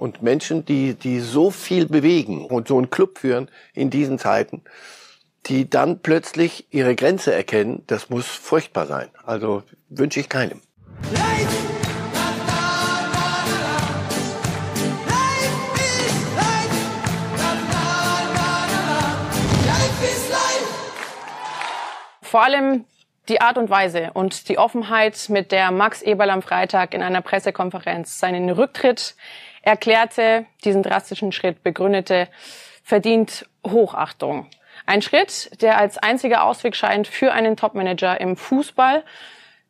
Und Menschen, die, die so viel bewegen und so einen Club führen in diesen Zeiten, die dann plötzlich ihre Grenze erkennen, das muss furchtbar sein. Also wünsche ich keinem. Vor allem die Art und Weise und die Offenheit, mit der Max Eberl am Freitag in einer Pressekonferenz seinen Rücktritt erklärte, diesen drastischen Schritt begründete, verdient Hochachtung. Ein Schritt, der als einziger Ausweg scheint für einen Topmanager im Fußball,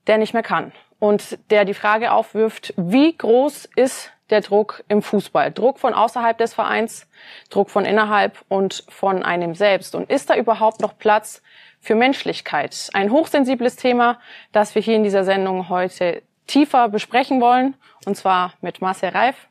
der nicht mehr kann und der die Frage aufwirft, wie groß ist der Druck im Fußball? Druck von außerhalb des Vereins, Druck von innerhalb und von einem selbst. Und ist da überhaupt noch Platz für Menschlichkeit. Ein hochsensibles Thema, das wir hier in dieser Sendung heute tiefer besprechen wollen, und zwar mit Marcel Reif.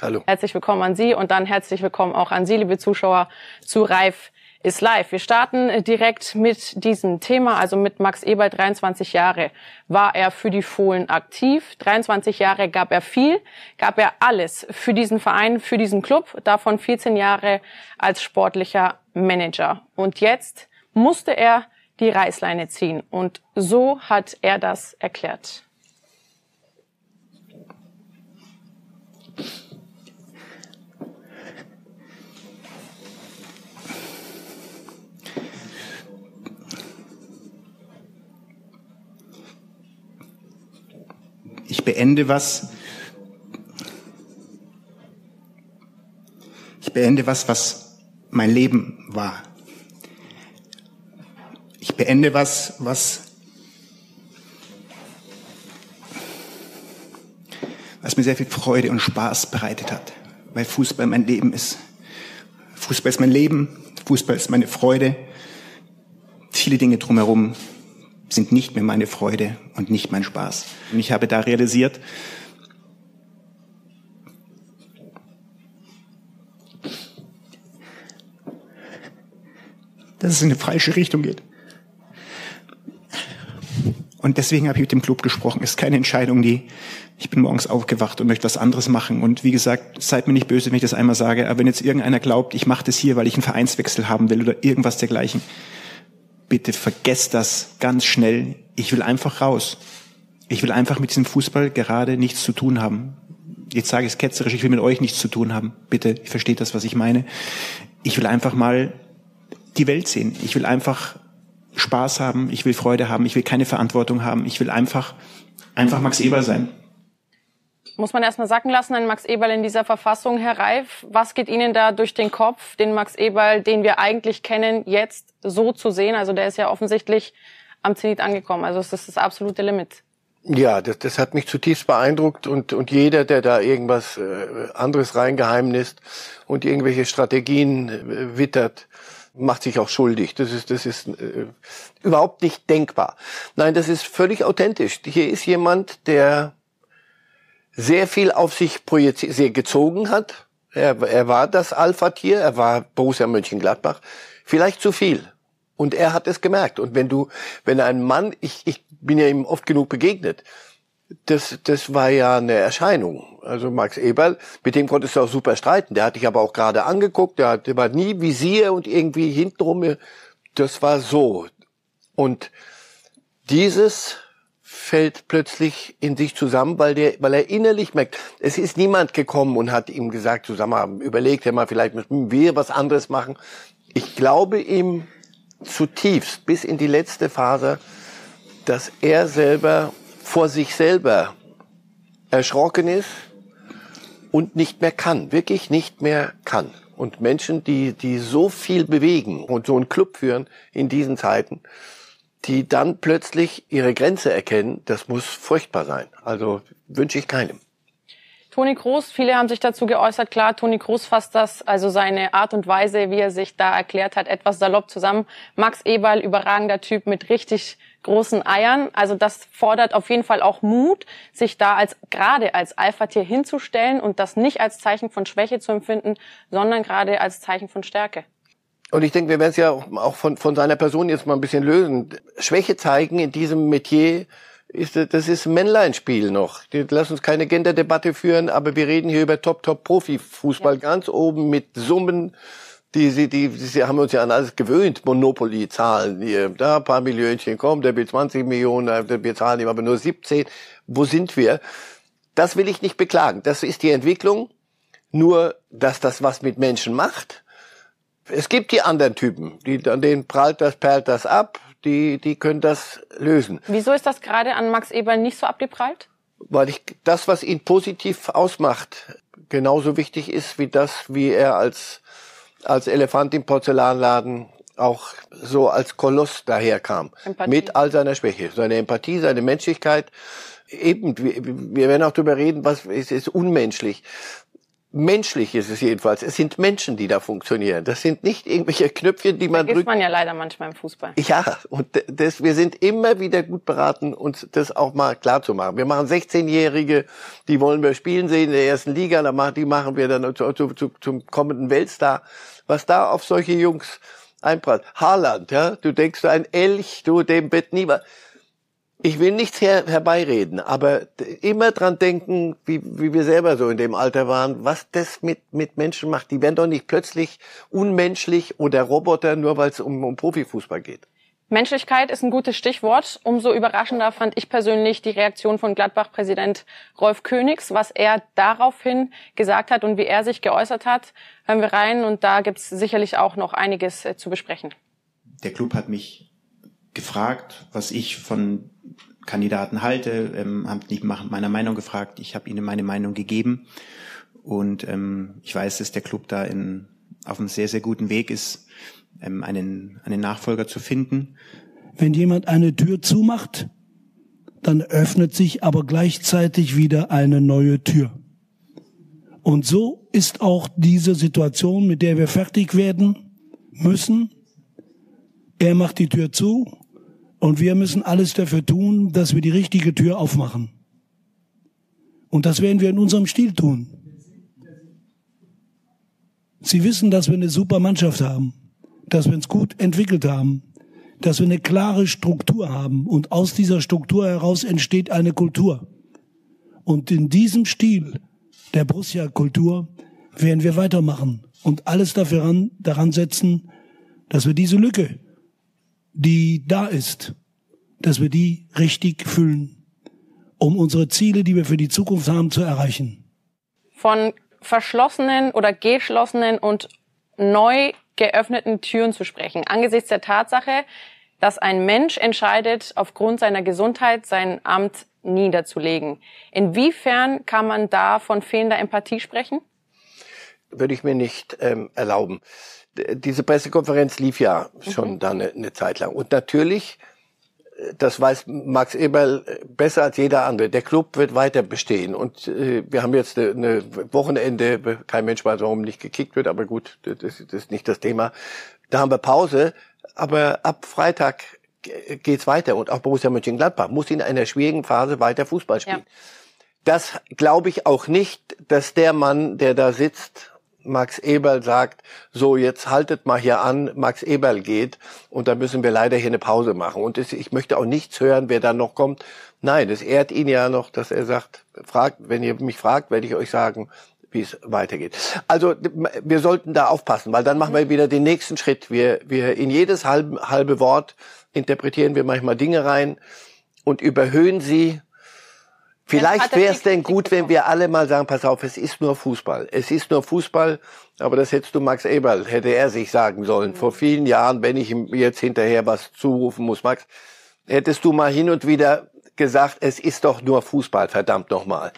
Hallo. Herzlich willkommen an Sie und dann herzlich willkommen auch an Sie, liebe Zuschauer, zu Reif ist live. Wir starten direkt mit diesem Thema, also mit Max Eberl, 23 Jahre war er für die Fohlen aktiv. 23 Jahre gab er viel, gab er alles für diesen Verein, für diesen Club, davon 14 Jahre als sportlicher Manager. Und jetzt musste er die Reißleine ziehen. Und so hat er das erklärt. Beende was. Ich beende was, was mein Leben war beende was, was, was mir sehr viel Freude und Spaß bereitet hat, weil Fußball mein Leben ist. Fußball ist mein Leben, Fußball ist meine Freude. Viele Dinge drumherum sind nicht mehr meine Freude und nicht mein Spaß. Und ich habe da realisiert, dass es in eine falsche Richtung geht. Und deswegen habe ich mit dem Club gesprochen. Es ist keine Entscheidung, die ich bin morgens aufgewacht und möchte was anderes machen. Und wie gesagt, seid mir nicht böse, wenn ich das einmal sage, aber wenn jetzt irgendeiner glaubt, ich mache das hier, weil ich einen Vereinswechsel haben will oder irgendwas dergleichen, bitte vergesst das ganz schnell. Ich will einfach raus. Ich will einfach mit diesem Fußball gerade nichts zu tun haben. Jetzt sage ich es ketzerisch, ich will mit euch nichts zu tun haben. Bitte, versteht das, was ich meine. Ich will einfach mal die Welt sehen. Ich will einfach Spaß haben, ich will Freude haben, ich will keine Verantwortung haben, ich will einfach, einfach Max Eberl sein. Muss man erstmal sacken lassen, ein Max Eberl in dieser Verfassung, Herr Reif. Was geht Ihnen da durch den Kopf, den Max Eberl, den wir eigentlich kennen, jetzt so zu sehen? Also der ist ja offensichtlich am Zenit angekommen. Also es ist das absolute Limit. Ja, das, das hat mich zutiefst beeindruckt und, und jeder, der da irgendwas äh, anderes reingeheimnist und irgendwelche Strategien äh, wittert, macht sich auch schuldig. Das ist, das ist äh, überhaupt nicht denkbar. Nein, das ist völlig authentisch. Hier ist jemand, der sehr viel auf sich projiziert, sehr gezogen hat. Er, er war das Alpha-Tier, er war Borussia Mönchengladbach. Vielleicht zu viel. Und er hat es gemerkt. Und wenn du, wenn ein Mann, ich, ich bin ja ihm oft genug begegnet, das, das war ja eine Erscheinung. Also Max Eberl, mit dem konntest du auch super streiten. Der hat dich aber auch gerade angeguckt, der, der war nie Visier und irgendwie hintenrum. Das war so. Und dieses fällt plötzlich in sich zusammen, weil der, weil er innerlich merkt, es ist niemand gekommen und hat ihm gesagt, zusammen überlegt er mal, vielleicht müssen wir was anderes machen. Ich glaube ihm zutiefst bis in die letzte Phase, dass er selber vor sich selber erschrocken ist und nicht mehr kann, wirklich nicht mehr kann. Und Menschen, die, die so viel bewegen und so einen Club führen in diesen Zeiten, die dann plötzlich ihre Grenze erkennen, das muss furchtbar sein. Also wünsche ich keinem. Toni Kroos, viele haben sich dazu geäußert. Klar, Toni Kroos fasst das, also seine Art und Weise, wie er sich da erklärt hat, etwas salopp zusammen. Max Eberl, überragender Typ mit richtig großen Eiern. Also das fordert auf jeden Fall auch Mut, sich da als gerade als Alpha-Tier hinzustellen und das nicht als Zeichen von Schwäche zu empfinden, sondern gerade als Zeichen von Stärke. Und ich denke, wir werden es ja auch von, von seiner Person jetzt mal ein bisschen lösen. Schwäche zeigen in diesem Metier ist, das ist ein Männleinspiel noch. Lass uns keine Genderdebatte führen, aber wir reden hier über Top-Top-Profi-Fußball ja. ganz oben mit Summen. Die, die, die, die haben uns ja an alles gewöhnt, Monopoly-Zahlen. Hier, da ein paar Millionchen, komm, der will 20 Millionen, wir zahlen ihm aber nur 17. Wo sind wir? Das will ich nicht beklagen. Das ist die Entwicklung. Nur, dass das was mit Menschen macht. Es gibt die anderen Typen, die, an denen prallt das, perlt das ab die, die können das lösen. Wieso ist das gerade an Max Eberl nicht so abgeprallt? Weil ich das, was ihn positiv ausmacht, genauso wichtig ist wie das, wie er als, als Elefant im Porzellanladen auch so als Koloss daherkam. Empathie. Mit all seiner Schwäche. Seine Empathie, seine Menschlichkeit. Eben, wir, wir werden auch darüber reden, was es ist unmenschlich menschlich ist es jedenfalls. Es sind Menschen, die da funktionieren. Das sind nicht irgendwelche Knöpfchen, die man drückt. man ja leider manchmal im Fußball. Ja, und das, wir sind immer wieder gut beraten, uns das auch mal klar zu machen. Wir machen 16-Jährige, die wollen wir spielen sehen in der ersten Liga, dann machen, die machen wir dann zu, zu, zu, zum kommenden Weltstar. Was da auf solche Jungs einprallt. Haaland, ja, du denkst, ein Elch, du, dem Bett nie was ich will nichts her herbeireden, aber immer dran denken, wie, wie wir selber so in dem Alter waren, was das mit, mit Menschen macht. Die werden doch nicht plötzlich unmenschlich oder Roboter, nur weil es um, um Profifußball geht. Menschlichkeit ist ein gutes Stichwort. Umso überraschender fand ich persönlich die Reaktion von Gladbach-Präsident Rolf Königs, was er daraufhin gesagt hat und wie er sich geäußert hat. Hören wir rein und da gibt's sicherlich auch noch einiges äh, zu besprechen. Der Club hat mich gefragt, was ich von Kandidaten halte, ähm, haben nicht meiner Meinung gefragt. Ich habe ihnen meine Meinung gegeben und ähm, ich weiß, dass der Club da in, auf einem sehr, sehr guten Weg ist, ähm, einen, einen Nachfolger zu finden. Wenn jemand eine Tür zumacht, dann öffnet sich aber gleichzeitig wieder eine neue Tür. Und so ist auch diese Situation, mit der wir fertig werden müssen. Er macht die Tür zu, und wir müssen alles dafür tun, dass wir die richtige Tür aufmachen. Und das werden wir in unserem Stil tun. Sie wissen, dass wir eine super Mannschaft haben, dass wir uns gut entwickelt haben, dass wir eine klare Struktur haben und aus dieser Struktur heraus entsteht eine Kultur. Und in diesem Stil der Borussia-Kultur werden wir weitermachen und alles dafür ran, daran setzen, dass wir diese Lücke, die da ist, dass wir die richtig füllen, um unsere Ziele, die wir für die Zukunft haben, zu erreichen. Von verschlossenen oder geschlossenen und neu geöffneten Türen zu sprechen, angesichts der Tatsache, dass ein Mensch entscheidet, aufgrund seiner Gesundheit sein Amt niederzulegen. Inwiefern kann man da von fehlender Empathie sprechen? Würde ich mir nicht ähm, erlauben diese Pressekonferenz lief ja schon mhm. dann eine, eine, Zeit lang. Und natürlich, das weiß Max Eberl besser als jeder andere, der Club wird weiter bestehen. Und äh, wir haben jetzt eine, eine Wochenende, kein Mensch weiß, warum nicht gekickt wird, aber gut, das, das ist nicht das Thema. Da haben wir Pause, aber ab Freitag geht's weiter. Und auch Borussia Mönchengladbach muss in einer schwierigen Phase weiter Fußball spielen. Ja. Das glaube ich auch nicht, dass der Mann, der da sitzt Max Eberl sagt, so jetzt haltet mal hier an, Max Eberl geht und da müssen wir leider hier eine Pause machen. Und ich möchte auch nichts hören, wer da noch kommt. Nein, es ehrt ihn ja noch, dass er sagt, fragt, wenn ihr mich fragt, werde ich euch sagen, wie es weitergeht. Also wir sollten da aufpassen, weil dann machen wir wieder den nächsten Schritt. Wir, wir in jedes halbe, halbe Wort interpretieren wir manchmal Dinge rein und überhöhen sie Vielleicht wäre es denn gut, wenn wir alle mal sagen, pass auf, es ist nur Fußball. Es ist nur Fußball, aber das hättest du Max Eberl, hätte er sich sagen sollen. Mhm. Vor vielen Jahren, wenn ich ihm jetzt hinterher was zurufen muss, Max, hättest du mal hin und wieder gesagt, es ist doch nur Fußball, verdammt nochmal.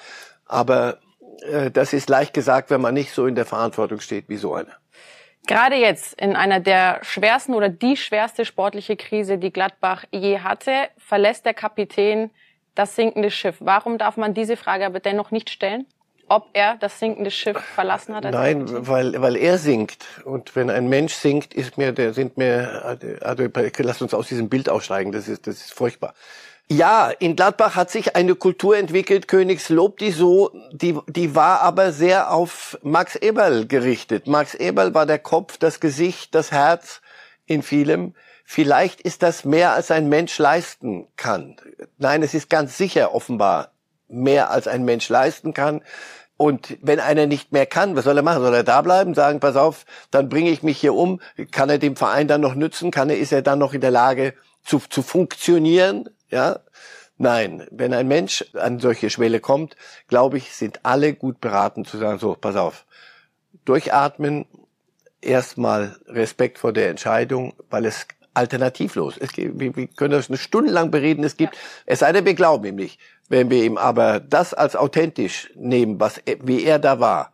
Aber äh, das ist leicht gesagt, wenn man nicht so in der Verantwortung steht wie so einer. Gerade jetzt in einer der schwersten oder die schwerste sportliche Krise, die Gladbach je hatte, verlässt der Kapitän das sinkende Schiff. Warum darf man diese Frage aber dennoch nicht stellen? Ob er das sinkende Schiff verlassen hat? Nein, weil, weil er sinkt. Und wenn ein Mensch sinkt, ist mir, der sind mir, also, lass uns aus diesem Bild aussteigen, das ist, das ist furchtbar. Ja, in Gladbach hat sich eine Kultur entwickelt, Königslob, die so, die, die war aber sehr auf Max Eberl gerichtet. Max Eberl war der Kopf, das Gesicht, das Herz in vielem. Vielleicht ist das mehr, als ein Mensch leisten kann. Nein, es ist ganz sicher offenbar mehr, als ein Mensch leisten kann. Und wenn einer nicht mehr kann, was soll er machen? Soll er da bleiben, sagen, pass auf, dann bringe ich mich hier um. Kann er dem Verein dann noch nützen? Kann er, ist er dann noch in der Lage zu, zu funktionieren? Ja? Nein, wenn ein Mensch an solche Schwelle kommt, glaube ich, sind alle gut beraten zu sagen, so, pass auf, durchatmen, erstmal Respekt vor der Entscheidung, weil es alternativlos. Es gibt, wir, können das eine Stunde lang bereden. Es gibt, ja. es sei denn, wir glauben ihm nicht. Wenn wir ihm aber das als authentisch nehmen, was, wie er da war,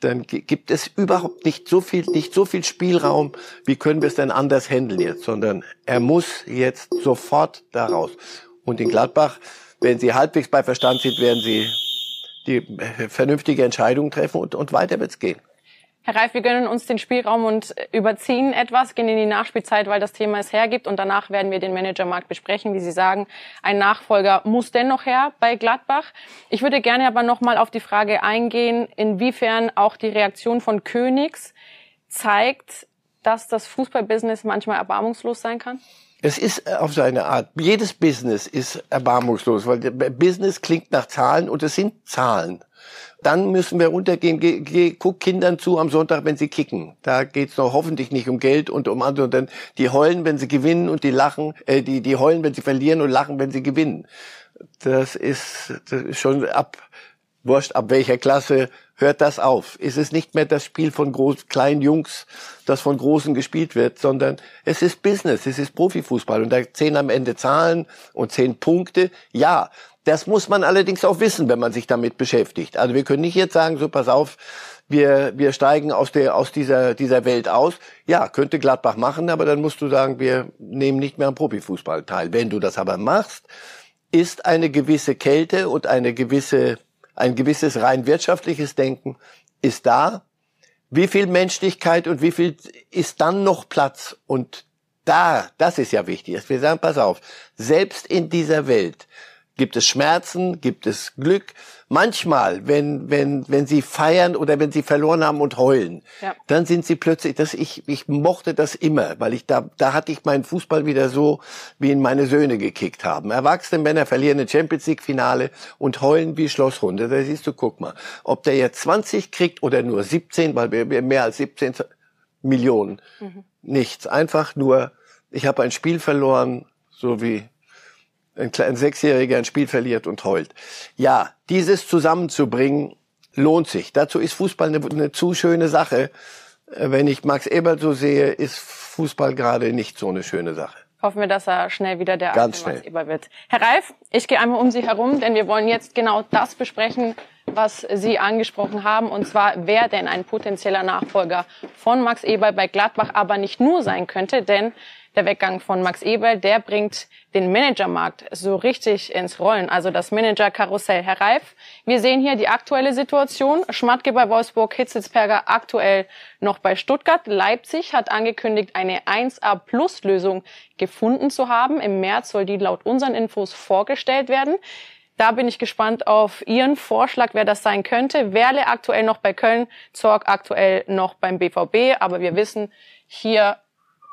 dann gibt es überhaupt nicht so viel, nicht so viel Spielraum, wie können wir es denn anders handeln jetzt, sondern er muss jetzt sofort daraus. Und in Gladbach, wenn sie halbwegs bei Verstand sind, werden sie die vernünftige Entscheidung treffen und, und weiter wird's gehen. Herr Reif, wir gönnen uns den Spielraum und überziehen etwas, gehen in die Nachspielzeit, weil das Thema es hergibt. Und danach werden wir den Managermarkt besprechen. Wie Sie sagen, ein Nachfolger muss dennoch her bei Gladbach. Ich würde gerne aber nochmal auf die Frage eingehen, inwiefern auch die Reaktion von Königs zeigt, dass das Fußballbusiness manchmal erbarmungslos sein kann? Es ist auf seine Art. Jedes Business ist erbarmungslos, weil Business klingt nach Zahlen und es sind Zahlen. Dann müssen wir runtergehen. Geh, geh, guck Kindern zu am Sonntag, wenn sie kicken. Da geht's noch hoffentlich nicht um Geld und um andere. Denn die heulen, wenn sie gewinnen und die lachen, äh, die, die heulen, wenn sie verlieren und lachen, wenn sie gewinnen. Das ist, das ist schon ab, wurscht ab welcher Klasse, hört das auf. Es ist nicht mehr das Spiel von groß, kleinen Jungs, das von Großen gespielt wird, sondern es ist Business, es ist Profifußball und da zehn am Ende Zahlen und zehn Punkte. Ja, das muss man allerdings auch wissen, wenn man sich damit beschäftigt. Also wir können nicht jetzt sagen, so pass auf, wir, wir steigen aus, der, aus dieser, dieser Welt aus. Ja, könnte Gladbach machen, aber dann musst du sagen, wir nehmen nicht mehr am Profifußball teil. Wenn du das aber machst, ist eine gewisse Kälte und eine gewisse, ein gewisses rein wirtschaftliches Denken ist da. Wie viel Menschlichkeit und wie viel ist dann noch Platz? Und da, das ist ja wichtig, dass wir sagen, pass auf, selbst in dieser Welt gibt es Schmerzen, gibt es Glück. Manchmal, wenn, wenn, wenn sie feiern oder wenn sie verloren haben und heulen, ja. dann sind sie plötzlich, das, ich, ich mochte das immer, weil ich da, da hatte ich meinen Fußball wieder so, wie ihn meine Söhne gekickt haben. Erwachsene Männer verlieren ein Champions League Finale und heulen wie Schlossrunde. Da siehst du, guck mal, ob der jetzt 20 kriegt oder nur 17, weil wir mehr als 17 Millionen. Mhm. Nichts. Einfach nur, ich habe ein Spiel verloren, so wie ein, ein Sechsjähriger ein Spiel verliert und heult. Ja, dieses zusammenzubringen lohnt sich. Dazu ist Fußball eine, eine zu schöne Sache. Äh, wenn ich Max Ebert so sehe, ist Fußball gerade nicht so eine schöne Sache. Hoffen wir, dass er schnell wieder der Ganz schnell. Max Eber wird. Herr Reif, ich gehe einmal um Sie herum, denn wir wollen jetzt genau das besprechen, was Sie angesprochen haben, und zwar, wer denn ein potenzieller Nachfolger von Max Eber bei Gladbach aber nicht nur sein könnte, denn der Weggang von Max Eberl, der bringt den Managermarkt so richtig ins Rollen, also das Manager-Karussell. Herr Reif, wir sehen hier die aktuelle Situation. Schmatke bei Wolfsburg, Hitzelsperger aktuell noch bei Stuttgart. Leipzig hat angekündigt, eine 1A-Plus-Lösung gefunden zu haben. Im März soll die laut unseren Infos vorgestellt werden. Da bin ich gespannt auf Ihren Vorschlag, wer das sein könnte. Werle aktuell noch bei Köln, Zorg aktuell noch beim BVB, aber wir wissen, hier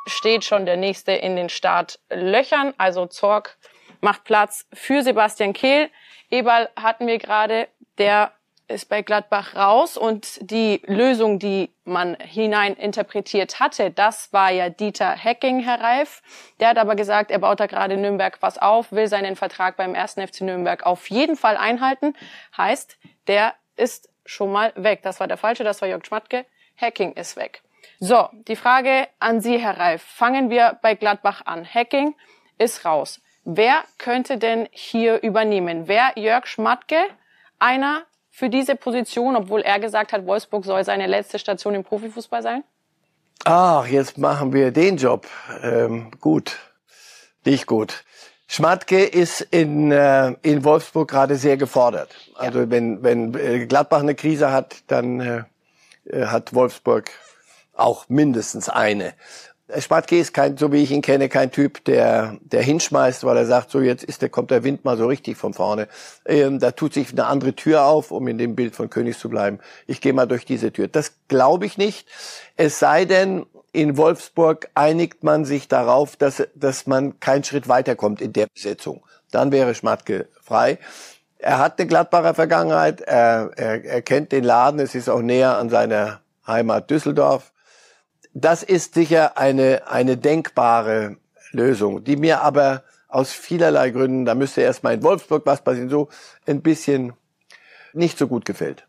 steht schon der nächste in den Startlöchern. Also Zorg macht Platz für Sebastian Kehl. Eberl hatten wir gerade, der ist bei Gladbach raus und die Lösung, die man hinein interpretiert hatte, das war ja Dieter Hecking, Herr Reif. Der hat aber gesagt, er baut da gerade Nürnberg was auf, will seinen Vertrag beim ersten FC Nürnberg auf jeden Fall einhalten. Heißt, der ist schon mal weg. Das war der falsche, das war Jörg Schmatke. Hacking ist weg. So, die Frage an Sie, Herr Reif. Fangen wir bei Gladbach an. Hacking ist raus. Wer könnte denn hier übernehmen? Wer Jörg Schmatke? Einer für diese Position, obwohl er gesagt hat, Wolfsburg soll seine letzte Station im Profifußball sein? Ach, jetzt machen wir den Job. Ähm, gut. Nicht gut. Schmatke ist in, äh, in Wolfsburg gerade sehr gefordert. Also ja. wenn, wenn äh, Gladbach eine Krise hat, dann äh, äh hat Wolfsburg auch mindestens eine. Schmatke ist kein, so wie ich ihn kenne, kein Typ, der, der hinschmeißt, weil er sagt, so jetzt ist der, kommt der Wind mal so richtig von vorne. Ähm, da tut sich eine andere Tür auf, um in dem Bild von Königs zu bleiben. Ich gehe mal durch diese Tür. Das glaube ich nicht. Es sei denn, in Wolfsburg einigt man sich darauf, dass, dass man keinen Schritt weiterkommt in der Besetzung. Dann wäre Schmatke frei. Er hat eine Gladbacher Vergangenheit, er, er, er kennt den Laden, es ist auch näher an seiner Heimat Düsseldorf. Das ist sicher eine, eine denkbare Lösung, die mir aber aus vielerlei Gründen, da müsste erstmal in Wolfsburg was passieren, so ein bisschen nicht so gut gefällt.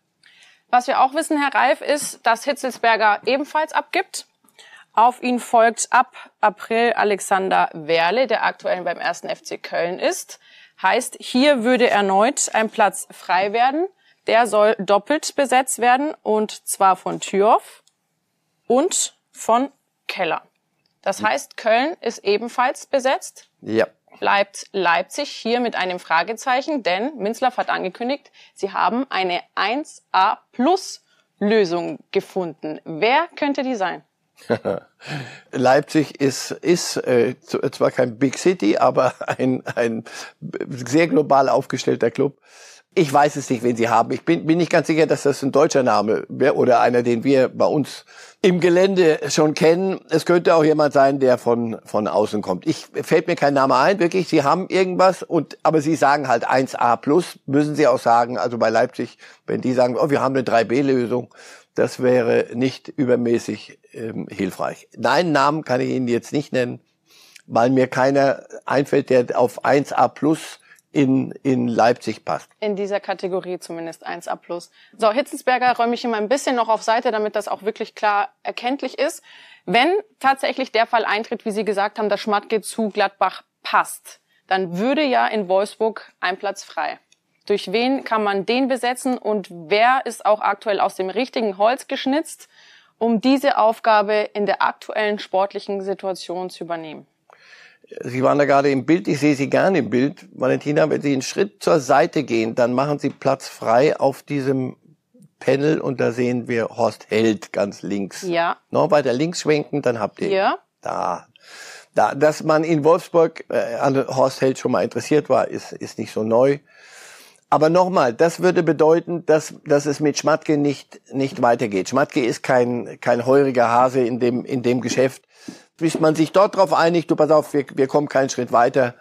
Was wir auch wissen, Herr Reif, ist, dass Hitzelsberger ebenfalls abgibt. Auf ihn folgt ab April Alexander Werle, der aktuell beim ersten FC Köln ist. Heißt, hier würde erneut ein Platz frei werden. Der soll doppelt besetzt werden und zwar von Thürhoff und von Keller. Das heißt, Köln ist ebenfalls besetzt. Ja. Bleibt Leipzig hier mit einem Fragezeichen, denn Minzlaff hat angekündigt, sie haben eine 1A Plus Lösung gefunden. Wer könnte die sein? Leipzig ist, ist äh, zwar kein Big City, aber ein, ein sehr global aufgestellter Club. Ich weiß es nicht, wen sie haben. Ich bin, bin nicht ganz sicher, dass das ein deutscher Name wäre oder einer, den wir bei uns im Gelände schon kennen. Es könnte auch jemand sein, der von, von außen kommt. Ich, fällt mir kein Name ein, wirklich. Sie haben irgendwas und, aber sie sagen halt 1A plus, müssen sie auch sagen. Also bei Leipzig, wenn die sagen, oh, wir haben eine 3B-Lösung, das wäre nicht übermäßig ähm, hilfreich. Nein, Namen kann ich Ihnen jetzt nicht nennen, weil mir keiner einfällt, der auf 1A plus in, in Leipzig passt. In dieser Kategorie zumindest 1A+. So, Hitzensberger räume ich immer ein bisschen noch auf Seite, damit das auch wirklich klar erkenntlich ist. Wenn tatsächlich der Fall eintritt, wie Sie gesagt haben, dass Schmatke zu Gladbach passt, dann würde ja in Wolfsburg ein Platz frei. Durch wen kann man den besetzen und wer ist auch aktuell aus dem richtigen Holz geschnitzt, um diese Aufgabe in der aktuellen sportlichen Situation zu übernehmen? Sie waren da gerade im Bild, ich sehe Sie gerne im Bild. Valentina, wenn Sie einen Schritt zur Seite gehen, dann machen Sie Platz frei auf diesem Panel und da sehen wir Horst Held ganz links. Ja. Noch weiter links schwenken, dann habt ihr Ja. da. Da, dass man in Wolfsburg äh, an Horst Held schon mal interessiert war, ist, ist nicht so neu. Aber nochmal, das würde bedeuten, dass, dass es mit Schmatke nicht, nicht weitergeht. Schmatke ist kein, kein heuriger Hase in dem, in dem Geschäft bis man sich dort drauf einigt, du pass auf, wir, wir kommen keinen Schritt weiter,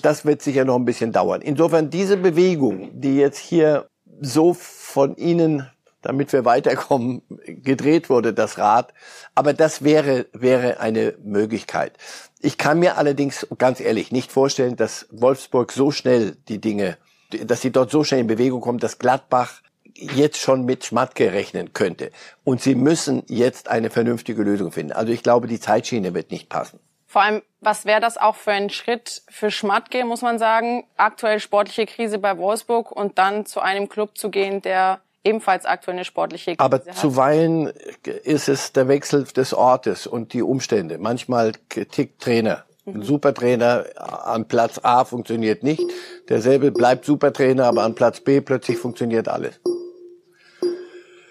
das wird sicher noch ein bisschen dauern. Insofern diese Bewegung, die jetzt hier so von Ihnen, damit wir weiterkommen, gedreht wurde, das Rad, aber das wäre, wäre eine Möglichkeit. Ich kann mir allerdings ganz ehrlich nicht vorstellen, dass Wolfsburg so schnell die Dinge, dass sie dort so schnell in Bewegung kommt, dass Gladbach jetzt schon mit Schmatke rechnen könnte. Und sie müssen jetzt eine vernünftige Lösung finden. Also ich glaube, die Zeitschiene wird nicht passen. Vor allem, was wäre das auch für ein Schritt für Schmatke, muss man sagen? Aktuell sportliche Krise bei Wolfsburg und dann zu einem Club zu gehen, der ebenfalls aktuell eine sportliche Krise Aber hat. zuweilen ist es der Wechsel des Ortes und die Umstände. Manchmal tickt Trainer. Ein Supertrainer an Platz A funktioniert nicht. Derselbe bleibt Supertrainer, aber an Platz B plötzlich funktioniert alles.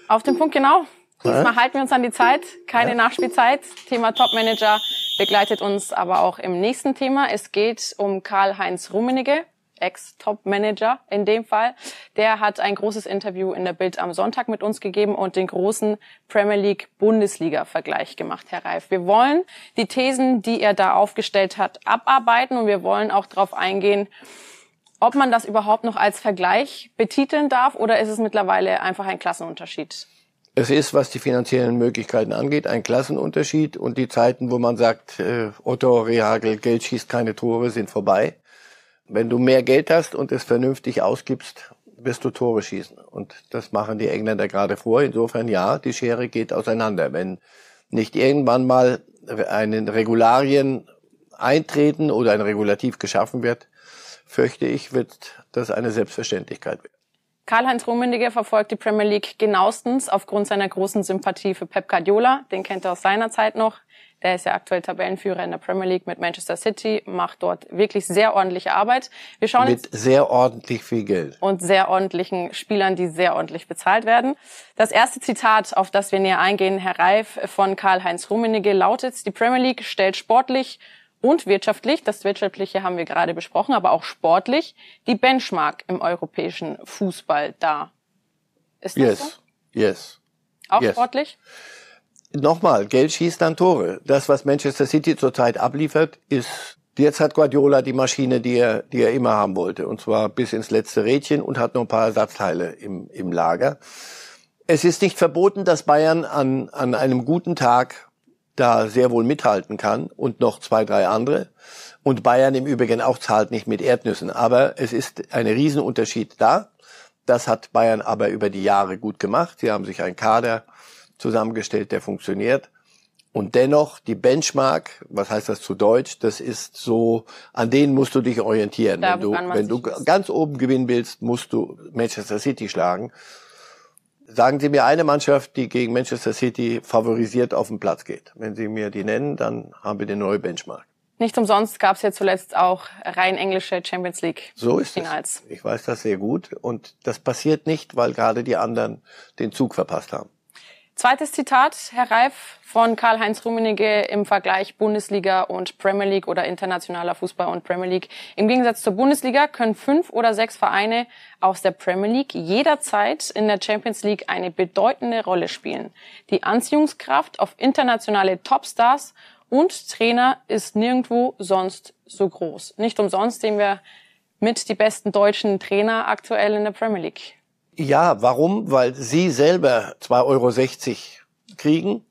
Auf den Punkt genau. Diesmal halten wir uns an die Zeit, keine Nachspielzeit. Thema Topmanager begleitet uns aber auch im nächsten Thema. Es geht um Karl-Heinz Rummenigge, Ex-Top-Manager in dem Fall. Der hat ein großes Interview in der Bild am Sonntag mit uns gegeben und den großen Premier League-Bundesliga-Vergleich gemacht, Herr Reif. Wir wollen die Thesen, die er da aufgestellt hat, abarbeiten und wir wollen auch darauf eingehen, ob man das überhaupt noch als Vergleich betiteln darf oder ist es mittlerweile einfach ein Klassenunterschied? Es ist, was die finanziellen Möglichkeiten angeht, ein Klassenunterschied und die Zeiten, wo man sagt, äh, Otto Rehagel, Geld schießt keine Tore, sind vorbei. Wenn du mehr Geld hast und es vernünftig ausgibst, wirst du Tore schießen. Und das machen die Engländer gerade vor. Insofern ja, die Schere geht auseinander. Wenn nicht irgendwann mal einen Regularien eintreten oder ein Regulativ geschaffen wird, fürchte ich, wird das eine Selbstverständlichkeit werden. Karl-Heinz Rummenigge verfolgt die Premier League genauestens aufgrund seiner großen Sympathie für Pep Guardiola. Den kennt er aus seiner Zeit noch. Der ist ja aktuell Tabellenführer in der Premier League mit Manchester City, macht dort wirklich sehr ordentliche Arbeit. Wir schauen Mit jetzt sehr ordentlich viel Geld. und sehr ordentlichen Spielern, die sehr ordentlich bezahlt werden. Das erste Zitat, auf das wir näher eingehen, Herr Reif von Karl-Heinz Rummenigge, lautet, die Premier League stellt sportlich und wirtschaftlich, das Wirtschaftliche haben wir gerade besprochen, aber auch sportlich, die Benchmark im europäischen Fußball dar. Ist das so? Yes, yes. Auch yes. sportlich? nochmal, Geld schießt dann Tore. Das, was Manchester City zurzeit abliefert, ist Jetzt hat Guardiola die Maschine, die er, die er immer haben wollte, und zwar bis ins letzte Rädchen und hat noch ein paar Ersatzteile im, im Lager. Es ist nicht verboten, dass Bayern an, an einem guten Tag da sehr wohl mithalten kann und noch zwei, drei andere. Und Bayern im Übrigen auch zahlt nicht mit Erdnüssen. Aber es ist ein Riesenunterschied da. Das hat Bayern aber über die Jahre gut gemacht. Sie haben sich einen Kader zusammengestellt, der funktioniert. Und dennoch, die Benchmark, was heißt das zu Deutsch? Das ist so, an denen musst du dich orientieren. Da, wenn du, wenn du ganz oben gewinnen willst, musst du Manchester City schlagen. Sagen Sie mir eine Mannschaft, die gegen Manchester City favorisiert auf den Platz geht. Wenn Sie mir die nennen, dann haben wir eine neue Benchmark. Nicht umsonst gab es ja zuletzt auch rein englische Champions League so ist Finals. Es. Ich weiß das sehr gut. Und das passiert nicht, weil gerade die anderen den Zug verpasst haben. Zweites Zitat, Herr Reif, von Karl-Heinz Rummenigge im Vergleich Bundesliga und Premier League oder internationaler Fußball und Premier League. Im Gegensatz zur Bundesliga können fünf oder sechs Vereine aus der Premier League jederzeit in der Champions League eine bedeutende Rolle spielen. Die Anziehungskraft auf internationale Topstars und Trainer ist nirgendwo sonst so groß. Nicht umsonst sehen wir mit die besten deutschen Trainer aktuell in der Premier League. Ja, warum? Weil Sie selber 2,60 Euro kriegen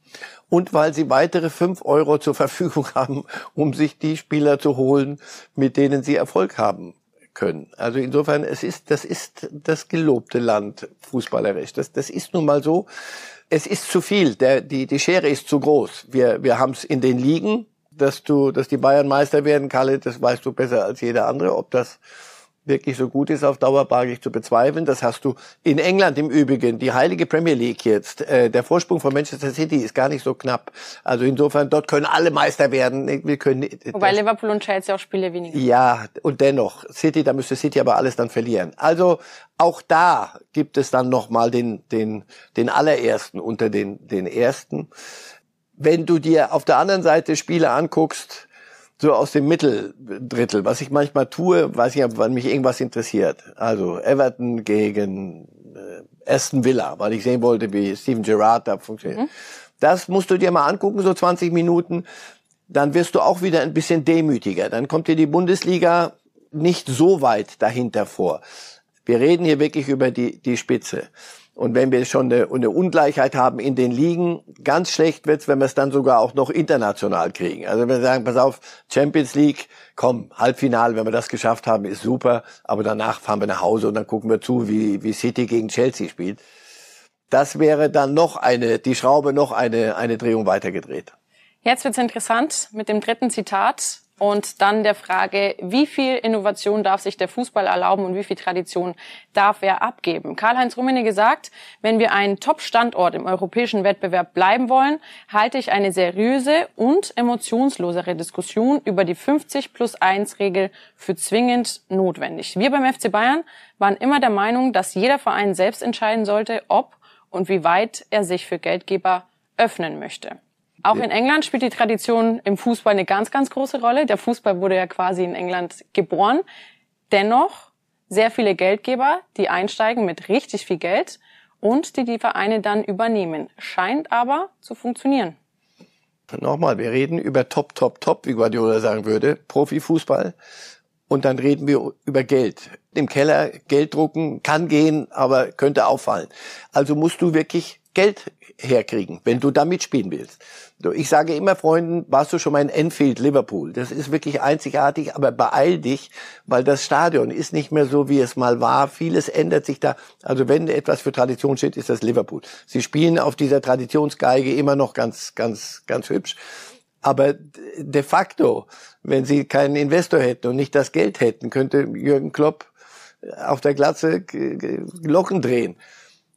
und weil Sie weitere 5 Euro zur Verfügung haben, um sich die Spieler zu holen, mit denen Sie Erfolg haben können. Also insofern, es ist, das ist das gelobte Land fußballerisch. Das, das ist nun mal so. Es ist zu viel. Der, die, die Schere ist zu groß. Wir, wir haben es in den Ligen, dass du, dass die Bayern Meister werden, Kalle, das weißt du besser als jeder andere. Ob das wirklich so gut ist auf Dauer, wage ich zu bezweifeln. Das hast du in England im Übrigen, die heilige Premier League jetzt. Äh, der Vorsprung von Manchester City ist gar nicht so knapp. Also insofern, dort können alle Meister werden. Wir können, Wobei Liverpool und Chelsea auch Spiele weniger. Ja, und dennoch, City, da müsste City aber alles dann verlieren. Also auch da gibt es dann nochmal den, den, den allerersten unter den, den ersten. Wenn du dir auf der anderen Seite Spiele anguckst, so aus dem Mitteldrittel, was ich manchmal tue, weiß ich, wann mich irgendwas interessiert. Also Everton gegen äh, Aston Villa, weil ich sehen wollte, wie Steven Gerrard da funktioniert. Mhm. Das musst du dir mal angucken, so 20 Minuten. Dann wirst du auch wieder ein bisschen demütiger. Dann kommt dir die Bundesliga nicht so weit dahinter vor. Wir reden hier wirklich über die, die Spitze. Und wenn wir schon eine, eine Ungleichheit haben in den Ligen, ganz schlecht wird's, wenn wir es dann sogar auch noch international kriegen. Also wenn wir sagen, pass auf, Champions League, komm, Halbfinale, wenn wir das geschafft haben, ist super, aber danach fahren wir nach Hause und dann gucken wir zu, wie, wie City gegen Chelsea spielt. Das wäre dann noch eine, die Schraube noch eine, eine Drehung weitergedreht. Jetzt wird's interessant mit dem dritten Zitat und dann der Frage, wie viel Innovation darf sich der Fußball erlauben und wie viel Tradition darf er abgeben? Karl-Heinz Rummenigge gesagt, wenn wir ein Top-Standort im europäischen Wettbewerb bleiben wollen, halte ich eine seriöse und emotionslosere Diskussion über die 50 plus 1 Regel für zwingend notwendig. Wir beim FC Bayern waren immer der Meinung, dass jeder Verein selbst entscheiden sollte, ob und wie weit er sich für Geldgeber öffnen möchte. Auch in England spielt die Tradition im Fußball eine ganz, ganz große Rolle. Der Fußball wurde ja quasi in England geboren. Dennoch sehr viele Geldgeber, die einsteigen mit richtig viel Geld und die die Vereine dann übernehmen. Scheint aber zu funktionieren. Nochmal, wir reden über Top, Top, Top, wie Guardiola sagen würde, Profifußball. Und dann reden wir über Geld. Im Keller Geld drucken kann gehen, aber könnte auffallen. Also musst du wirklich Geld herkriegen, wenn du da mitspielen willst. Ich sage immer Freunden, warst du schon mal in Enfield, Liverpool? Das ist wirklich einzigartig, aber beeil dich, weil das Stadion ist nicht mehr so, wie es mal war. Vieles ändert sich da. Also wenn etwas für Tradition steht, ist das Liverpool. Sie spielen auf dieser Traditionsgeige immer noch ganz, ganz, ganz hübsch. Aber de facto, wenn sie keinen Investor hätten und nicht das Geld hätten, könnte Jürgen Klopp auf der Glatze Glocken drehen.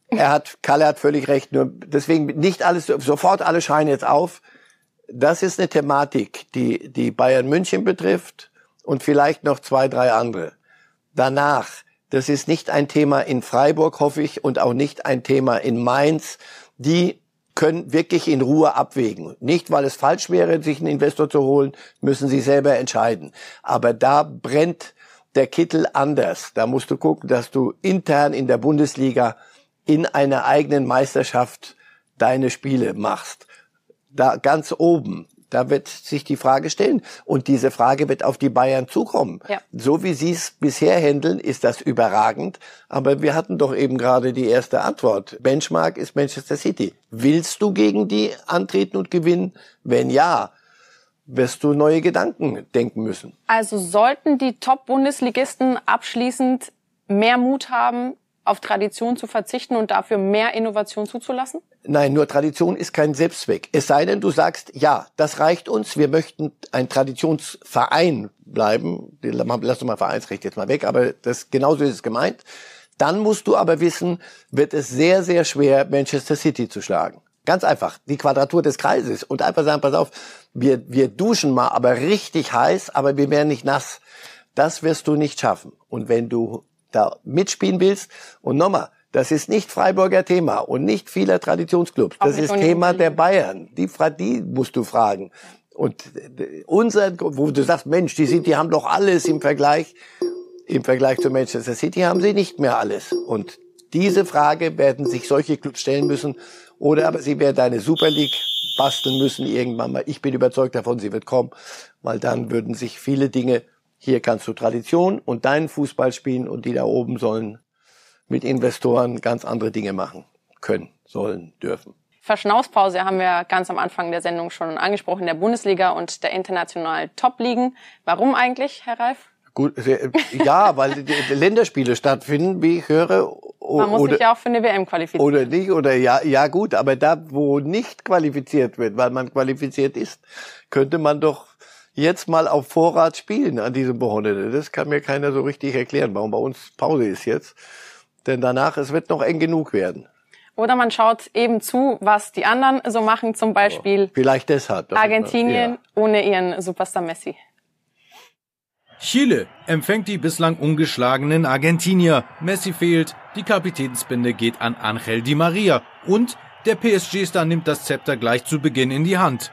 Er hat, Kalle hat völlig recht, nur deswegen nicht alles, sofort alle scheinen jetzt auf. Das ist eine Thematik, die, die Bayern München betrifft und vielleicht noch zwei, drei andere. Danach, das ist nicht ein Thema in Freiburg, hoffe ich, und auch nicht ein Thema in Mainz. Die können wirklich in Ruhe abwägen. Nicht, weil es falsch wäre, sich einen Investor zu holen, müssen sie selber entscheiden. Aber da brennt der Kittel anders. Da musst du gucken, dass du intern in der Bundesliga in einer eigenen Meisterschaft deine Spiele machst. da ganz oben, da wird sich die Frage stellen. Und diese Frage wird auf die Bayern zukommen. Ja. So wie sie es bisher handeln, ist das überragend. Aber wir hatten doch eben gerade die erste Antwort. Benchmark ist Manchester City. Willst du gegen die antreten und gewinnen? Wenn ja, wirst du neue Gedanken denken müssen. Also sollten die Top-Bundesligisten abschließend mehr Mut haben, auf Tradition zu verzichten und dafür mehr Innovation zuzulassen? Nein, nur Tradition ist kein Selbstzweck. Es sei denn, du sagst, ja, das reicht uns, wir möchten ein Traditionsverein bleiben. Lass doch mal Vereinsrecht jetzt mal weg, aber das, genauso ist es gemeint. Dann musst du aber wissen, wird es sehr, sehr schwer, Manchester City zu schlagen. Ganz einfach, die Quadratur des Kreises und einfach sagen, pass auf, wir, wir duschen mal, aber richtig heiß, aber wir werden nicht nass. Das wirst du nicht schaffen. Und wenn du da mitspielen willst. Und nochmal, das ist nicht Freiburger Thema und nicht vieler Traditionsclubs. Das ist Thema der Bayern. Die, die musst du fragen. Und unser, wo du sagst, Mensch, die City haben doch alles im Vergleich. Im Vergleich zu Manchester City haben sie nicht mehr alles. Und diese Frage werden sich solche Clubs stellen müssen. Oder aber sie werden eine Super League basteln müssen irgendwann mal. Ich bin überzeugt davon, sie wird kommen, weil dann würden sich viele Dinge hier kannst du Tradition und deinen Fußball spielen und die da oben sollen mit Investoren ganz andere Dinge machen können, sollen, dürfen. Verschnaufspause haben wir ganz am Anfang der Sendung schon angesprochen, der Bundesliga und der internationalen Top-Ligen. Warum eigentlich, Herr Reif? Gut, ja, weil Länderspiele stattfinden, wie ich höre. Man muss oder, sich ja auch für eine WM qualifizieren. Oder nicht, oder ja, ja gut, aber da, wo nicht qualifiziert wird, weil man qualifiziert ist, könnte man doch jetzt mal auf Vorrat spielen an diesem Wochenende. Das kann mir keiner so richtig erklären, warum bei uns Pause ist jetzt. Denn danach, es wird noch eng genug werden. Oder man schaut eben zu, was die anderen so machen, zum Beispiel oh, vielleicht deshalb, Argentinien ja. ohne ihren Superstar Messi. Chile empfängt die bislang ungeschlagenen Argentinier. Messi fehlt, die Kapitänsbinde geht an Angel Di Maria und der PSG-Star nimmt das Zepter gleich zu Beginn in die Hand.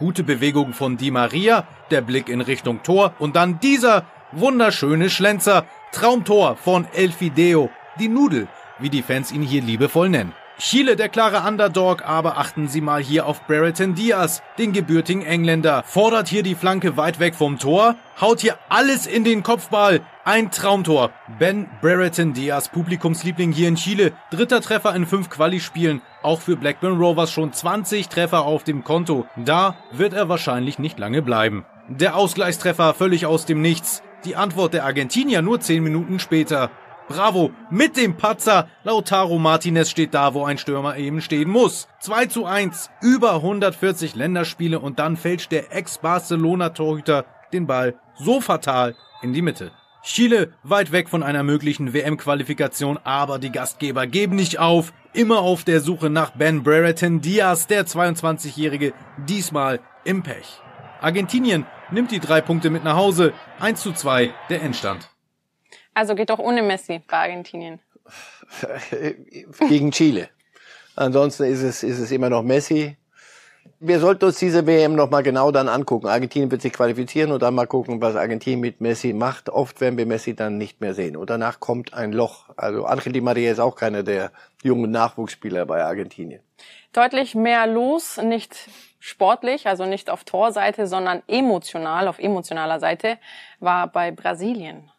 Gute Bewegung von Di Maria, der Blick in Richtung Tor und dann dieser wunderschöne Schlenzer. Traumtor von El die Nudel, wie die Fans ihn hier liebevoll nennen. Chile der klare Underdog, aber achten Sie mal hier auf Brereton Diaz, den gebürtigen Engländer. Fordert hier die Flanke weit weg vom Tor, haut hier alles in den Kopfball. Ein Traumtor. Ben Brereton Diaz, Publikumsliebling hier in Chile. Dritter Treffer in fünf Quali-Spielen. Auch für Blackburn Rovers schon 20 Treffer auf dem Konto. Da wird er wahrscheinlich nicht lange bleiben. Der Ausgleichstreffer völlig aus dem Nichts. Die Antwort der Argentinier nur 10 Minuten später. Bravo, mit dem Patzer. Lautaro Martinez steht da, wo ein Stürmer eben stehen muss. 2 zu 1, über 140 Länderspiele und dann fälscht der Ex-Barcelona-Torhüter den Ball so fatal in die Mitte. Chile weit weg von einer möglichen WM-Qualifikation, aber die Gastgeber geben nicht auf. Immer auf der Suche nach Ben Brereton Diaz, der 22-Jährige, diesmal im Pech. Argentinien nimmt die drei Punkte mit nach Hause. 1 zu 2 der Endstand. Also geht doch ohne Messi bei Argentinien. Gegen Chile. Ansonsten ist es, ist es immer noch Messi. Wir sollten uns diese WM noch mal genau dann angucken. Argentinien wird sich qualifizieren und dann mal gucken, was Argentinien mit Messi macht. Oft werden wir Messi dann nicht mehr sehen. Und danach kommt ein Loch. Also Angel Di Maria ist auch keiner der jungen Nachwuchsspieler bei Argentinien. Deutlich mehr los, nicht sportlich, also nicht auf Torseite, sondern emotional, auf emotionaler Seite, war bei Brasilien.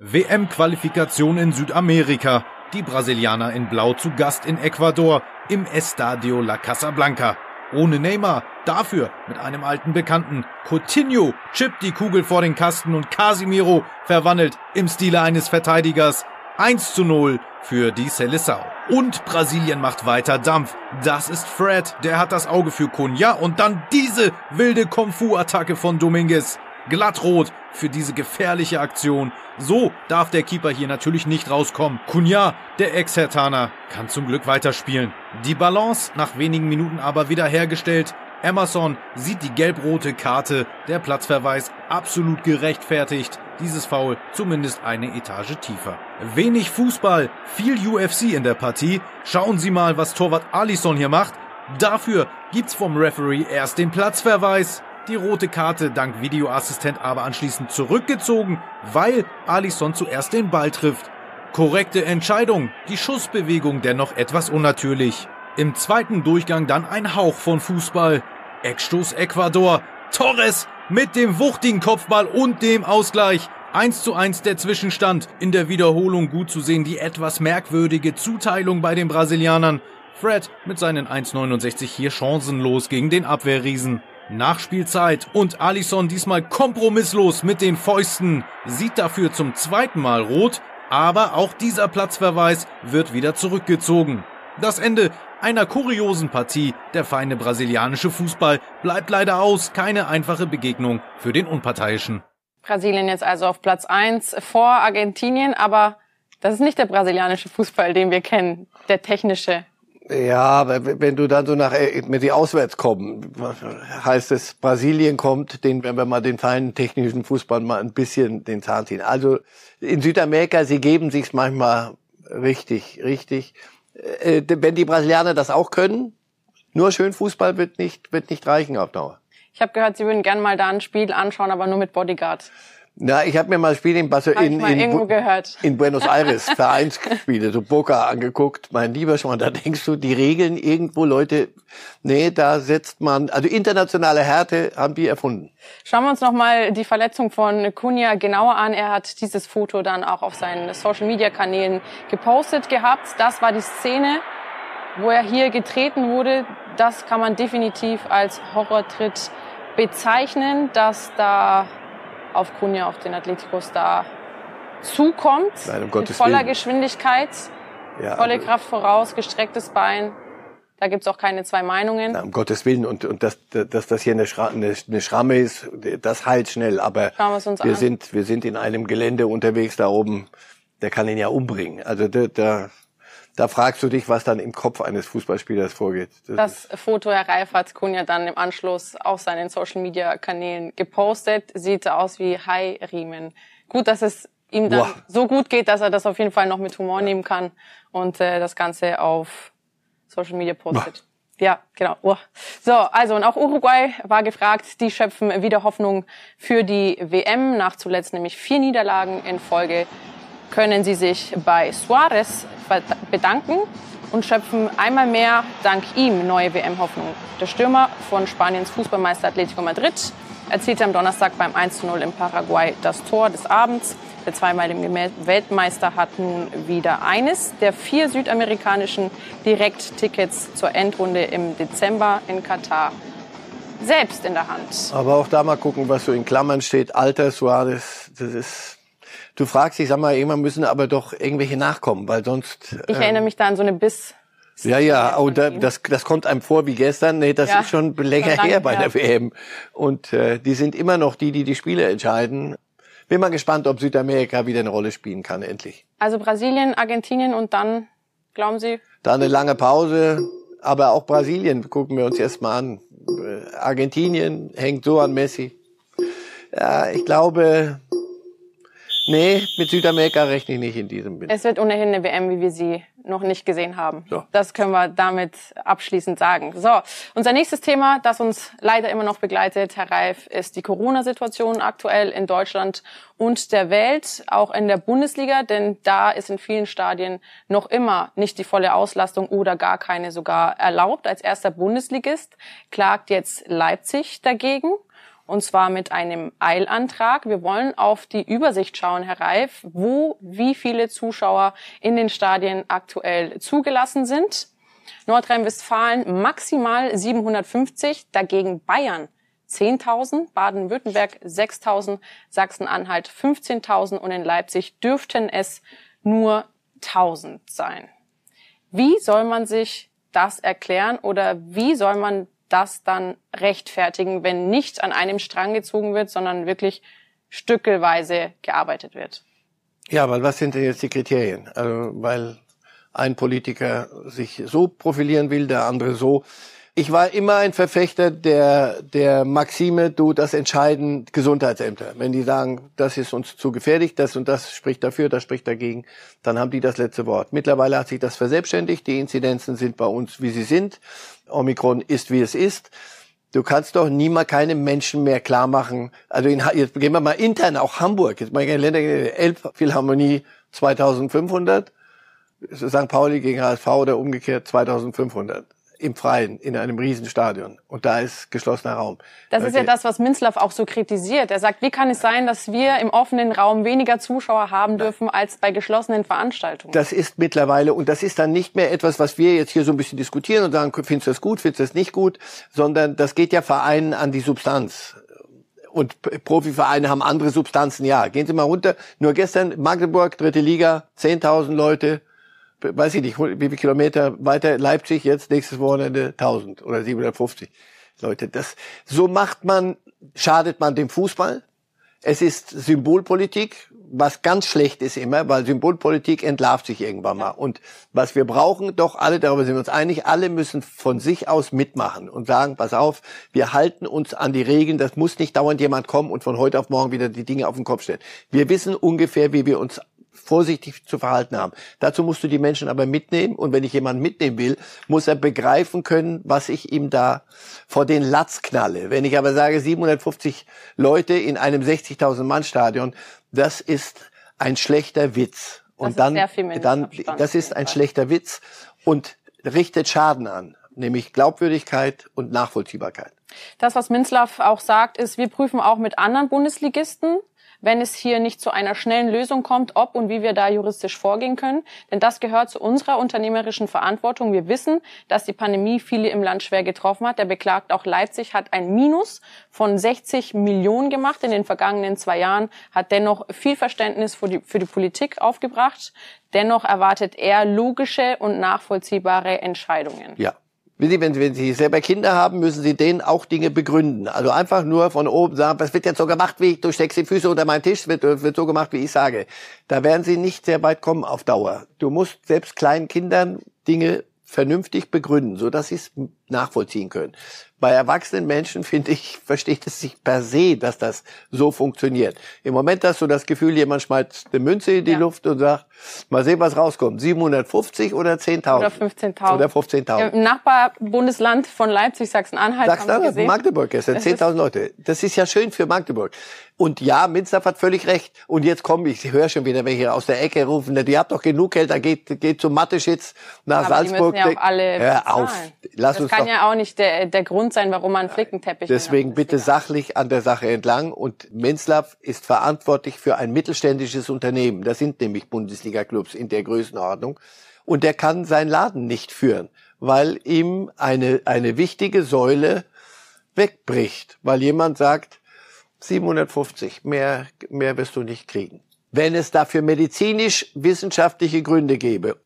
WM-Qualifikation in Südamerika. Die Brasilianer in Blau zu Gast in Ecuador im Estadio La Casablanca. Ohne Neymar, dafür mit einem alten Bekannten. Coutinho chippt die Kugel vor den Kasten und Casimiro verwandelt im Stile eines Verteidigers 1 zu 0 für die Seleção. Und Brasilien macht weiter Dampf. Das ist Fred, der hat das Auge für Cunha und dann diese wilde Kung-Fu-Attacke von Dominguez. Glattrot für diese gefährliche Aktion. So darf der Keeper hier natürlich nicht rauskommen. Cunha, der Ex-Hertaner, kann zum Glück weiterspielen. Die Balance nach wenigen Minuten aber wiederhergestellt. Emerson sieht die gelb-rote Karte, der Platzverweis absolut gerechtfertigt. Dieses Foul zumindest eine Etage tiefer. Wenig Fußball, viel UFC in der Partie. Schauen Sie mal, was Torwart Alisson hier macht. Dafür gibt's vom Referee erst den Platzverweis die rote Karte dank Videoassistent aber anschließend zurückgezogen, weil Alisson zuerst den Ball trifft. Korrekte Entscheidung, die Schussbewegung dennoch etwas unnatürlich. Im zweiten Durchgang dann ein Hauch von Fußball. Eckstoß Ecuador. Torres mit dem wuchtigen Kopfball und dem Ausgleich. 1 zu 1 der Zwischenstand. In der Wiederholung gut zu sehen die etwas merkwürdige Zuteilung bei den Brasilianern. Fred mit seinen 1,69 hier chancenlos gegen den Abwehrriesen. Nachspielzeit und Alisson diesmal kompromisslos mit den Fäusten, sieht dafür zum zweiten Mal rot, aber auch dieser Platzverweis wird wieder zurückgezogen. Das Ende einer kuriosen Partie, der feine brasilianische Fußball, bleibt leider aus, keine einfache Begegnung für den Unparteiischen. Brasilien jetzt also auf Platz eins vor Argentinien, aber das ist nicht der brasilianische Fußball, den wir kennen, der technische. Ja, wenn du dann so nach, äh, wenn die auswärts kommen, heißt es, Brasilien kommt, den, wenn wir mal den feinen technischen Fußball mal ein bisschen den Zahn ziehen. Also in Südamerika, sie geben sich's manchmal richtig, richtig. Äh, wenn die Brasilianer das auch können, nur schön Fußball wird nicht, wird nicht reichen auf Dauer. Ich habe gehört, Sie würden gerne mal da ein Spiel anschauen, aber nur mit Bodyguard. Na, ich habe mir mal ein Spiel in, Basso, in, in, in, Buenos Aires, Vereinsspiele, so Boca angeguckt. Mein lieber Schwan, da denkst du, die Regeln irgendwo, Leute, nee, da setzt man, also internationale Härte haben die erfunden. Schauen wir uns nochmal die Verletzung von Kunja genauer an. Er hat dieses Foto dann auch auf seinen Social-Media-Kanälen gepostet gehabt. Das war die Szene, wo er hier getreten wurde. Das kann man definitiv als Horrortritt bezeichnen, dass da auf Kunja, auf den Atletico-Star zukommt. Nein, um mit voller Willen. Geschwindigkeit, ja, volle Kraft voraus, gestrecktes Bein. Da gibt's auch keine zwei Meinungen. Na, um Gottes Willen. Und, und dass, dass das hier eine, Schra eine, eine Schramme ist, das heilt schnell. Aber wir, wir sind, wir sind in einem Gelände unterwegs da oben. Der kann ihn ja umbringen. Also da, da, da fragst du dich, was dann im Kopf eines Fußballspielers vorgeht. Das, das Foto, Herr Reif, hat Kunja dann im Anschluss auf seinen Social-Media-Kanälen gepostet. Sieht aus wie Hai-Riemen. Gut, dass es ihm dann Boah. so gut geht, dass er das auf jeden Fall noch mit Humor ja. nehmen kann und äh, das Ganze auf Social Media postet. Boah. Ja, genau. Oh. So, also und auch Uruguay war gefragt. Die schöpfen wieder Hoffnung für die WM nach zuletzt nämlich vier Niederlagen in Folge können sie sich bei Suarez bedanken und schöpfen einmal mehr dank ihm neue WM-Hoffnung. Der Stürmer von Spaniens Fußballmeister Atletico Madrid erzielte am Donnerstag beim 1:0 in Paraguay das Tor des Abends. Der zweimalige Weltmeister hat nun wieder eines der vier südamerikanischen Direkttickets zur Endrunde im Dezember in Katar selbst in der Hand. Aber auch da mal gucken, was so in Klammern steht. Alter Suarez, das ist Du fragst dich, sag mal, irgendwann müssen aber doch irgendwelche nachkommen, weil sonst. Ich ähm, erinnere mich da an so eine Biss. Ja, ja, oh, da, das, das kommt einem vor wie gestern. Nee, das ja, ist schon länger her bei der WM. Und äh, die sind immer noch die, die die Spiele entscheiden. Bin mal gespannt, ob Südamerika wieder eine Rolle spielen kann, endlich. Also Brasilien, Argentinien und dann, glauben Sie? Dann eine lange Pause, aber auch Brasilien gucken wir uns erst mal an. Äh, Argentinien hängt so an Messi. Ja, ich glaube, Nee, mit Südamerika rechne ich nicht in diesem Bild. Es wird ohnehin eine WM, wie wir sie noch nicht gesehen haben. So. Das können wir damit abschließend sagen. So, unser nächstes Thema, das uns leider immer noch begleitet, Herr Reif, ist die Corona-Situation aktuell in Deutschland und der Welt, auch in der Bundesliga, denn da ist in vielen Stadien noch immer nicht die volle Auslastung oder gar keine sogar erlaubt. Als erster Bundesligist klagt jetzt Leipzig dagegen und zwar mit einem Eilantrag. Wir wollen auf die Übersicht schauen, Herr Reif, wo wie viele Zuschauer in den Stadien aktuell zugelassen sind. Nordrhein-Westfalen maximal 750, dagegen Bayern 10.000, Baden-Württemberg 6.000, Sachsen-Anhalt 15.000 und in Leipzig dürften es nur 1.000 sein. Wie soll man sich das erklären oder wie soll man das dann rechtfertigen, wenn nicht an einem Strang gezogen wird, sondern wirklich stückelweise gearbeitet wird. Ja, weil was sind denn jetzt die Kriterien? Also, weil ein Politiker sich so profilieren will, der andere so. Ich war immer ein Verfechter der, der Maxime, du, das entscheiden Gesundheitsämter. Wenn die sagen, das ist uns zu gefährlich, das und das spricht dafür, das spricht dagegen, dann haben die das letzte Wort. Mittlerweile hat sich das verselbstständigt. Die Inzidenzen sind bei uns, wie sie sind. Omikron ist, wie es ist. Du kannst doch niemals keinem Menschen mehr klar machen. Also in, jetzt gehen wir mal intern, auch Hamburg. Jetzt mal Länder, Elbphilharmonie 2500 St. Pauli gegen HSV oder umgekehrt 2500 im Freien in einem Riesenstadion und da ist geschlossener Raum. Das ist ja das, was Minzlaff auch so kritisiert. Er sagt, wie kann es sein, dass wir im offenen Raum weniger Zuschauer haben dürfen als bei geschlossenen Veranstaltungen? Das ist mittlerweile und das ist dann nicht mehr etwas, was wir jetzt hier so ein bisschen diskutieren und sagen, findest du das gut, findest du das nicht gut, sondern das geht ja Vereinen an die Substanz und Profivereine haben andere Substanzen. Ja, gehen Sie mal runter. Nur gestern Magdeburg, dritte Liga, 10.000 Leute, weiß ich nicht, wie viele Kilometer weiter Leipzig, jetzt nächstes Wochenende 1000 oder 750 Leute. Das, so macht man, schadet man dem Fußball. Es ist Symbolpolitik, was ganz schlecht ist immer, weil Symbolpolitik entlarvt sich irgendwann mal. Und was wir brauchen, doch alle, darüber sind wir uns einig, alle müssen von sich aus mitmachen und sagen, pass auf, wir halten uns an die Regeln, das muss nicht dauernd jemand kommen und von heute auf morgen wieder die Dinge auf den Kopf stellen. Wir wissen ungefähr, wie wir uns vorsichtig zu verhalten haben. Dazu musst du die Menschen aber mitnehmen und wenn ich jemanden mitnehmen will, muss er begreifen können, was ich ihm da vor den Latz knalle. Wenn ich aber sage 750 Leute in einem 60.000 Mann Stadion, das ist ein schlechter Witz. Und dann, dann, das ist ein schlechter Witz und richtet Schaden an, nämlich Glaubwürdigkeit und Nachvollziehbarkeit. Das, was Minzlaff auch sagt, ist, wir prüfen auch mit anderen Bundesligisten, wenn es hier nicht zu einer schnellen Lösung kommt, ob und wie wir da juristisch vorgehen können. Denn das gehört zu unserer unternehmerischen Verantwortung. Wir wissen, dass die Pandemie viele im Land schwer getroffen hat. Der beklagt auch Leipzig hat ein Minus von 60 Millionen gemacht in den vergangenen zwei Jahren, hat dennoch viel Verständnis für die, für die Politik aufgebracht. Dennoch erwartet er logische und nachvollziehbare Entscheidungen. Ja, wenn, wenn Sie selber Kinder haben, müssen Sie denen auch Dinge begründen. Also einfach nur von oben sagen, was wird jetzt so gemacht, wie ich, du steckst die Füße unter meinen Tisch, wird, wird so gemacht, wie ich sage. Da werden Sie nicht sehr weit kommen auf Dauer. Du musst selbst kleinen Kindern Dinge vernünftig begründen, so dass sie es nachvollziehen können. Bei erwachsenen Menschen, finde ich, versteht es sich per se, dass das so funktioniert. Im Moment hast du das Gefühl, jemand schmeißt eine Münze in die ja. Luft und sagt, mal sehen, was rauskommt. 750 oder 10.000? Oder 15.000. Oder 15.000. Im Nachbarbundesland von Leipzig, Sachsen-Anhalt, Sachsen-Anhalt, Magdeburg gestern, 10.000 Leute. Das ist ja schön für Magdeburg. Und ja, Minster hat völlig recht. Und jetzt komme ich, ich höre schon wieder welche aus der Ecke rufen, ihr habt doch genug Geld, da geht, geht zum Mathe-Schitz nach Aber Salzburg. Die müssen ja auch alle Hör auf. Lass das uns kann ja auch nicht der, der Grund sein, warum man Flickenteppich Deswegen bitte sachlich an der Sache entlang. Und Menzlaff ist verantwortlich für ein mittelständisches Unternehmen. Das sind nämlich Bundesliga-Clubs in der Größenordnung. Und der kann seinen Laden nicht führen, weil ihm eine, eine wichtige Säule wegbricht, weil jemand sagt, 750, mehr, mehr wirst du nicht kriegen. Wenn es dafür medizinisch-wissenschaftliche Gründe gäbe,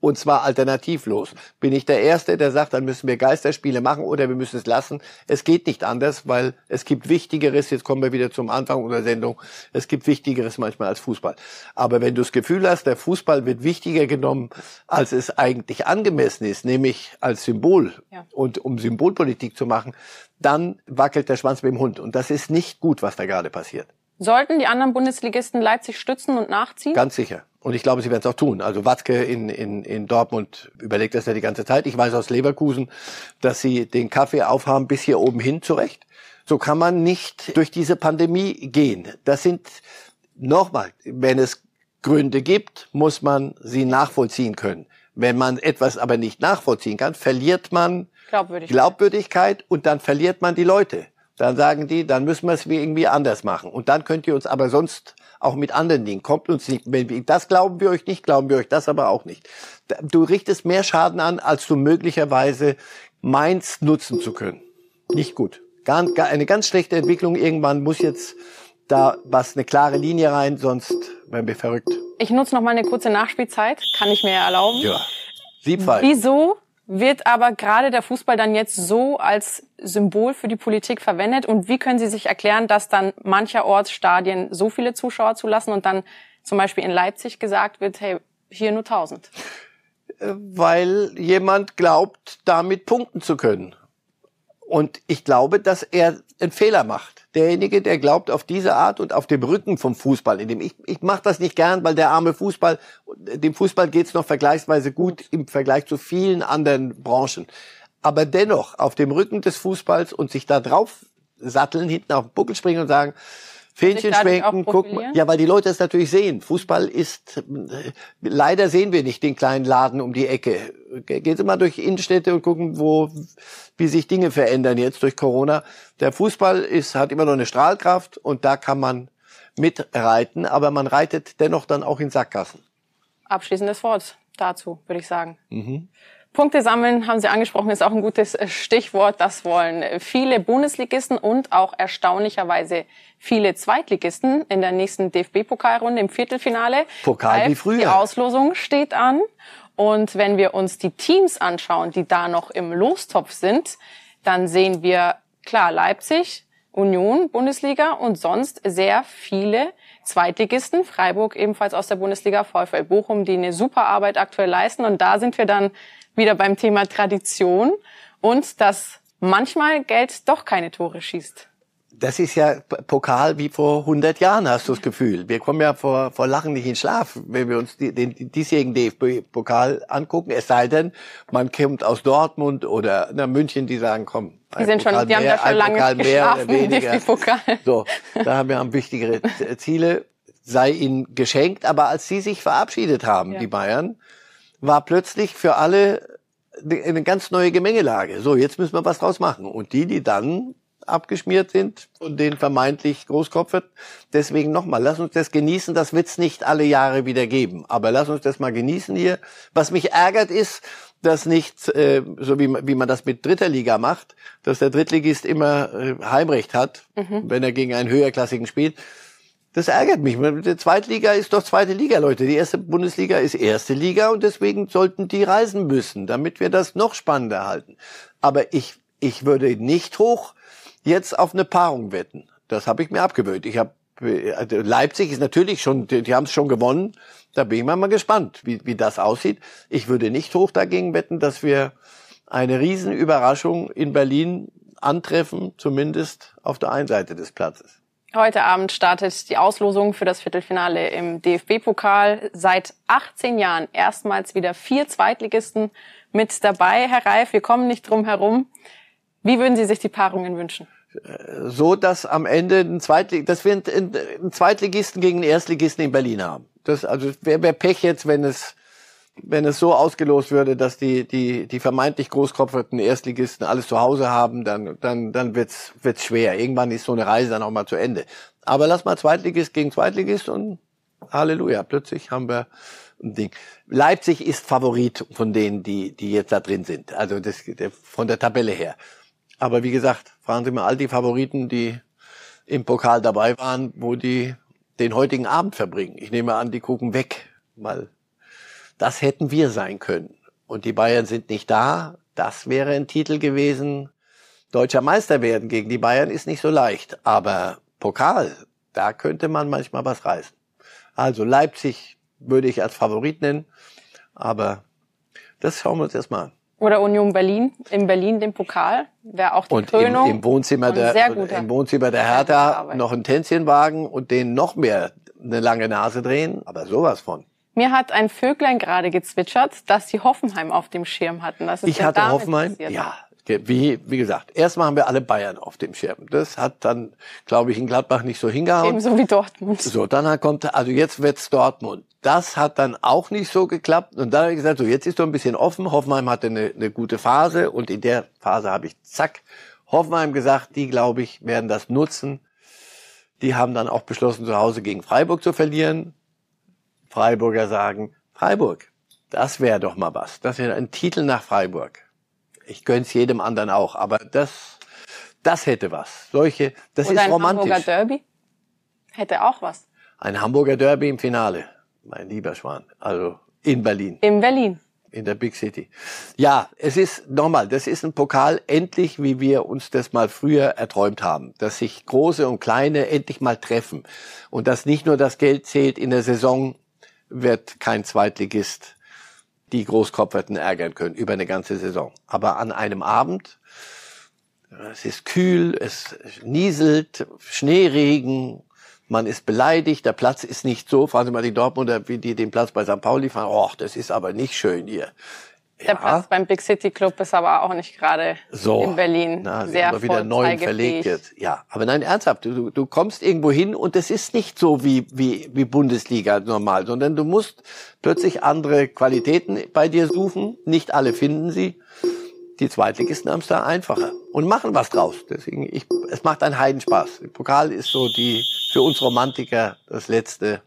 und zwar alternativlos, bin ich der Erste, der sagt, dann müssen wir Geisterspiele machen oder wir müssen es lassen. Es geht nicht anders, weil es gibt Wichtigeres, jetzt kommen wir wieder zum Anfang unserer Sendung, es gibt Wichtigeres manchmal als Fußball. Aber wenn du das Gefühl hast, der Fußball wird wichtiger genommen, als es eigentlich angemessen ist, nämlich als Symbol ja. und um Symbolpolitik zu machen, dann wackelt der Schwanz mit dem Hund. Und das ist nicht gut, was da gerade passiert. Sollten die anderen Bundesligisten Leipzig stützen und nachziehen? Ganz sicher. Und ich glaube, sie werden es auch tun. Also Watzke in, in, in Dortmund überlegt das ja die ganze Zeit. Ich weiß aus Leverkusen, dass sie den Kaffee aufhaben bis hier oben hin zurecht. So kann man nicht durch diese Pandemie gehen. Das sind, nochmal, wenn es Gründe gibt, muss man sie nachvollziehen können. Wenn man etwas aber nicht nachvollziehen kann, verliert man Glaubwürdigkeit. Glaubwürdigkeit und dann verliert man die Leute. Dann sagen die, dann müssen wir es irgendwie anders machen. Und dann könnt ihr uns aber sonst auch mit anderen Dingen. Kommt uns nicht, wenn wir, das glauben wir euch nicht, glauben wir euch das aber auch nicht. Du richtest mehr Schaden an, als du möglicherweise meinst, nutzen zu können. Nicht gut. Eine ganz schlechte Entwicklung. Irgendwann muss jetzt da was eine klare Linie rein, sonst werden wir verrückt. Ich nutze noch mal eine kurze Nachspielzeit. Kann ich mir erlauben? Ja. Siebfall. Wieso wird aber gerade der Fußball dann jetzt so als Symbol für die Politik verwendet? Und wie können Sie sich erklären, dass dann mancherorts Stadien so viele Zuschauer zulassen und dann zum Beispiel in Leipzig gesagt wird, hey, hier nur 1000? Äh, weil jemand glaubt, damit punkten zu können. Und ich glaube, dass er einen Fehler macht. Derjenige, der glaubt auf diese Art und auf dem Rücken vom Fußball, in dem ich, ich mache das nicht gern, weil der arme Fußball, dem Fußball geht's noch vergleichsweise gut im Vergleich zu vielen anderen Branchen. Aber dennoch auf dem Rücken des Fußballs und sich da drauf satteln, hinten auf den Buckel springen und sagen, Fähnchen schwenken, gucken. Ja, weil die Leute es natürlich sehen. Fußball ist, äh, leider sehen wir nicht den kleinen Laden um die Ecke. Gehen Sie mal durch Innenstädte und gucken, wo, wie sich Dinge verändern jetzt durch Corona. Der Fußball ist, hat immer noch eine Strahlkraft und da kann man mitreiten, aber man reitet dennoch dann auch in Sackgassen. Abschließendes Wort dazu, würde ich sagen. Mhm. Punkte sammeln, haben Sie angesprochen, ist auch ein gutes Stichwort. Das wollen viele Bundesligisten und auch erstaunlicherweise viele Zweitligisten in der nächsten DFB-Pokalrunde im Viertelfinale. Pokal wie früher. Die Auslosung steht an. Und wenn wir uns die Teams anschauen, die da noch im Lostopf sind, dann sehen wir klar Leipzig, Union, Bundesliga und sonst sehr viele Zweitligisten. Freiburg ebenfalls aus der Bundesliga, VfL Bochum, die eine super Arbeit aktuell leisten. Und da sind wir dann wieder beim Thema Tradition und dass manchmal Geld doch keine Tore schießt. Das ist ja Pokal wie vor 100 Jahren, hast du das Gefühl. Wir kommen ja vor, vor Lachen nicht in Schlaf, wenn wir uns die, den diesjährigen DFB-Pokal angucken. Es sei denn, man kommt aus Dortmund oder na, München, die sagen, komm, die sind schon, die haben da schon lange Pokal geschlafen, mehr weniger. Pokal. So, da haben wir wichtigere Ziele, sei ihnen geschenkt. Aber als sie sich verabschiedet haben, ja. die Bayern, war plötzlich für alle eine ganz neue Gemengelage. So, jetzt müssen wir was draus machen. Und die, die dann abgeschmiert sind und den vermeintlich Großkopfert. Deswegen nochmal, lass uns das genießen. Das wird's nicht alle Jahre wieder geben. Aber lass uns das mal genießen hier. Was mich ärgert ist, dass nicht, äh, so wie, wie man das mit dritter Liga macht, dass der Drittligist immer äh, Heimrecht hat, mhm. wenn er gegen einen höherklassigen spielt. Das ärgert mich. Die Zweitliga ist doch zweite Liga, Leute. Die erste Bundesliga ist erste Liga und deswegen sollten die reisen müssen, damit wir das noch spannender halten. Aber ich, ich würde nicht hoch jetzt auf eine Paarung wetten. Das habe ich mir abgewöhnt. Ich habe also Leipzig ist natürlich schon, die, die haben es schon gewonnen. Da bin ich mal, mal gespannt, wie, wie das aussieht. Ich würde nicht hoch dagegen wetten, dass wir eine Riesenüberraschung in Berlin antreffen, zumindest auf der einen Seite des Platzes. Heute Abend startet die Auslosung für das Viertelfinale im DFB-Pokal. Seit 18 Jahren erstmals wieder vier Zweitligisten mit dabei. Herr Reif, wir kommen nicht drum herum. Wie würden Sie sich die Paarungen wünschen? So, dass am Ende ein Zweitlig dass wir einen Zweitligisten gegen einen Erstligisten in Berlin haben. Das, also wäre wär Pech jetzt, wenn es wenn es so ausgelost würde, dass die, die, die vermeintlich großkopferten Erstligisten alles zu Hause haben, dann, dann, dann wird's, wird's schwer. Irgendwann ist so eine Reise dann auch mal zu Ende. Aber lass mal Zweitligist gegen Zweitligist und Halleluja. Plötzlich haben wir ein Ding. Leipzig ist Favorit von denen, die, die jetzt da drin sind. Also das, von der Tabelle her. Aber wie gesagt, fragen Sie mal all die Favoriten, die im Pokal dabei waren, wo die den heutigen Abend verbringen. Ich nehme an, die gucken weg, weil das hätten wir sein können. Und die Bayern sind nicht da. Das wäre ein Titel gewesen. Deutscher Meister werden gegen die Bayern ist nicht so leicht. Aber Pokal, da könnte man manchmal was reißen. Also Leipzig würde ich als Favorit nennen. Aber das schauen wir uns erstmal an. Oder Union Berlin, in Berlin den Pokal, wäre auch die und Krönung. Im, im Wohnzimmer der, im Wohnzimmer der Hertha noch ein Tänzchenwagen und den noch mehr eine lange Nase drehen, aber sowas von. Mir hat ein Vöglein gerade gezwitschert, dass die Hoffenheim auf dem Schirm hatten. Das ist ich hatte Hoffenheim, ja. Wie, wie gesagt, erst machen wir alle Bayern auf dem Schirm. Das hat dann, glaube ich, in Gladbach nicht so hingehauen. Ebenso wie Dortmund. So, dann kommt, also jetzt wird's Dortmund. Das hat dann auch nicht so geklappt. Und dann habe ich gesagt, so jetzt ist doch ein bisschen offen. Hoffenheim hatte eine, eine gute Phase und in der Phase habe ich zack Hoffenheim gesagt, die glaube ich werden das nutzen. Die haben dann auch beschlossen, zu Hause gegen Freiburg zu verlieren. Freiburger sagen, Freiburg, das wäre doch mal was. Das wäre ein Titel nach Freiburg. Ich gönn's jedem anderen auch, aber das, das hätte was. Solche, das Oder ist romantisch. Ein Hamburger Derby hätte auch was. Ein Hamburger Derby im Finale, mein lieber Schwan. Also in Berlin. In Berlin. In der Big City. Ja, es ist nochmal, das ist ein Pokal endlich, wie wir uns das mal früher erträumt haben, dass sich große und kleine endlich mal treffen und dass nicht nur das Geld zählt in der Saison, wird kein Zweitligist die Großkopferten ärgern können über eine ganze Saison. Aber an einem Abend, es ist kühl, es nieselt, Schneeregen, man ist beleidigt, der Platz ist nicht so, fragen Sie mal die Dortmunder, wie die den Platz bei St. Pauli fahren, och, das ist aber nicht schön hier. Der Platz beim Big City Club ist aber auch nicht gerade so. in Berlin Na, sehr doch wieder neu verlegt jetzt. Ja, aber nein, ernsthaft, du, du kommst irgendwo hin und es ist nicht so wie, wie, wie Bundesliga normal, sondern du musst plötzlich andere Qualitäten bei dir suchen. Nicht alle finden sie. Die Zweitligisten haben es da einfacher und machen was draus. Deswegen, ich, es macht einen Heidenspaß. Der Pokal ist so die, für uns Romantiker, das letzte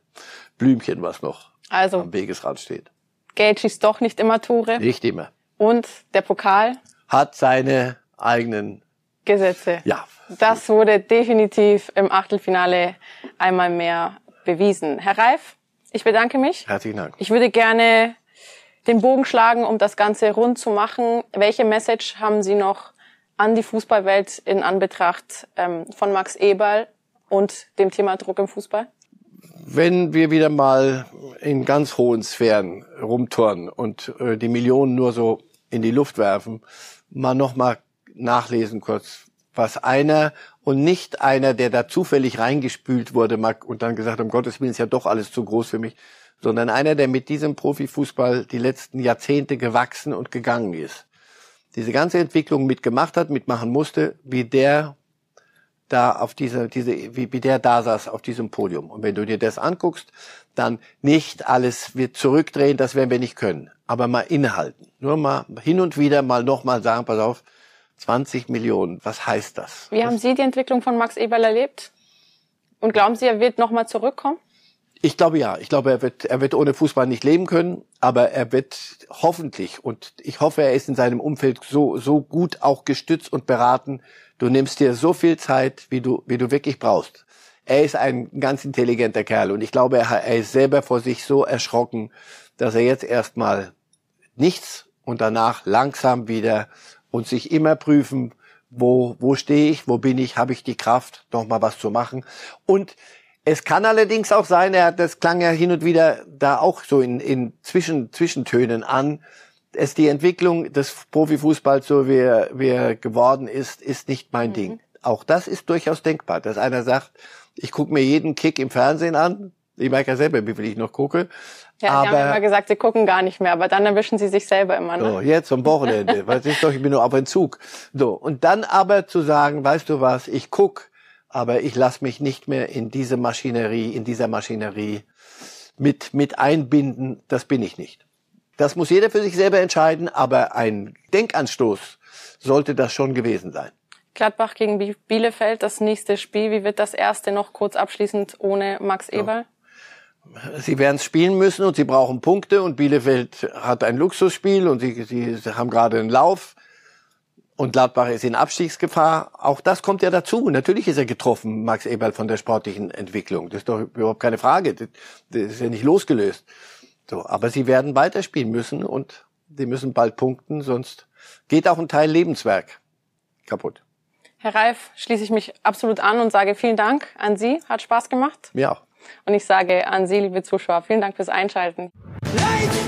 Blümchen, was noch Also am Wegesrand steht. Geld schießt doch nicht immer Tore. Nicht immer. Und der Pokal, Hat seine eigenen, Gesetze. ja, Das wurde definitiv im Achtelfinale einmal mehr bewiesen. Herr Reif, ich bedanke mich. herzlichen Dank. Ich würde gerne den Bogen schlagen, um das Ganze rund zu machen. Welche Message haben Sie noch an die Fußballwelt in Anbetracht ähm, von Max Eberl und dem Thema Druck im Fußball? Wenn wir wieder mal in ganz hohen Sphären rumturnen und äh, die Millionen nur so in die Luft werfen, mal noch mal nachlesen kurz, was einer und nicht einer, der da zufällig reingespült wurde mag und dann gesagt, um Gottes Willen ist ja doch alles zu groß für mich, sondern einer, der mit diesem Profifußball die letzten Jahrzehnte gewachsen und gegangen ist. Diese ganze Entwicklung mitgemacht hat, mitmachen musste, wie der da auf diese, diese, wie, wie der da saß auf diesem Podium. Und wenn du dir das anguckst, dann nicht alles wird zurückdrehen, das werden wir nicht können. Aber mal innehalten. Nur mal hin und wieder mal nochmal sagen, pass auf, 20 Millionen, was heißt das? Wie haben Sie die Entwicklung von Max Eberl erlebt? Und glauben Sie, er wird nochmal zurückkommen? Ich glaube ja. Ich glaube, er wird, er wird ohne Fußball nicht leben können, aber er wird hoffentlich und ich hoffe, er ist in seinem Umfeld so, so gut auch gestützt und beraten. Du nimmst dir so viel Zeit, wie du, wie du wirklich brauchst. Er ist ein ganz intelligenter Kerl und ich glaube, er, er ist selber vor sich so erschrocken, dass er jetzt erstmal nichts und danach langsam wieder und sich immer prüfen, wo, wo stehe ich, wo bin ich, habe ich die Kraft, noch mal was zu machen. Und es kann allerdings auch sein, er, das klang ja hin und wieder da auch so in, in Zwischen, Zwischentönen an, es die Entwicklung des Profifußballs, so wie er, wie er geworden ist, ist nicht mein Ding. Auch das ist durchaus denkbar, dass einer sagt, ich gucke mir jeden Kick im Fernsehen an. Ich merke ja selber, wie viel ich noch gucke. Ja, Sie haben aber immer gesagt, Sie gucken gar nicht mehr, aber dann erwischen Sie sich selber immer. Ne? so, jetzt am Wochenende, was ist doch, ich bin nur auf Entzug. So, und dann aber zu sagen, weißt du was, ich guck, aber ich lass mich nicht mehr in diese Maschinerie, in dieser Maschinerie mit, mit einbinden, das bin ich nicht. Das muss jeder für sich selber entscheiden, aber ein Denkanstoß sollte das schon gewesen sein. Gladbach gegen Bi- Bielefeld, das nächste Spiel. Wie wird das erste noch kurz abschließend ohne Max Eberl? Sie werden es spielen müssen und sie brauchen Punkte und Bielefeld hat ein Luxusspiel und sie, sie haben gerade einen Lauf und Gladbach ist in Abstiegsgefahr. Auch das kommt ja dazu. Natürlich ist er getroffen, Max Eberl, von der sportlichen Entwicklung. Das ist doch überhaupt keine Frage. Das, ist ja nicht losgelöst. So, aber sie werden weiterspielen müssen und sie müssen bald punkten, sonst geht auch ein Teil Lebenswerk kaputt. Herr Reif, schließe ich mich absolut an und sage vielen Dank an Sie. Hat Spaß gemacht. Mir auch. Und ich sage an Sie, liebe Zuschauer, vielen Dank fürs Einschalten. Lights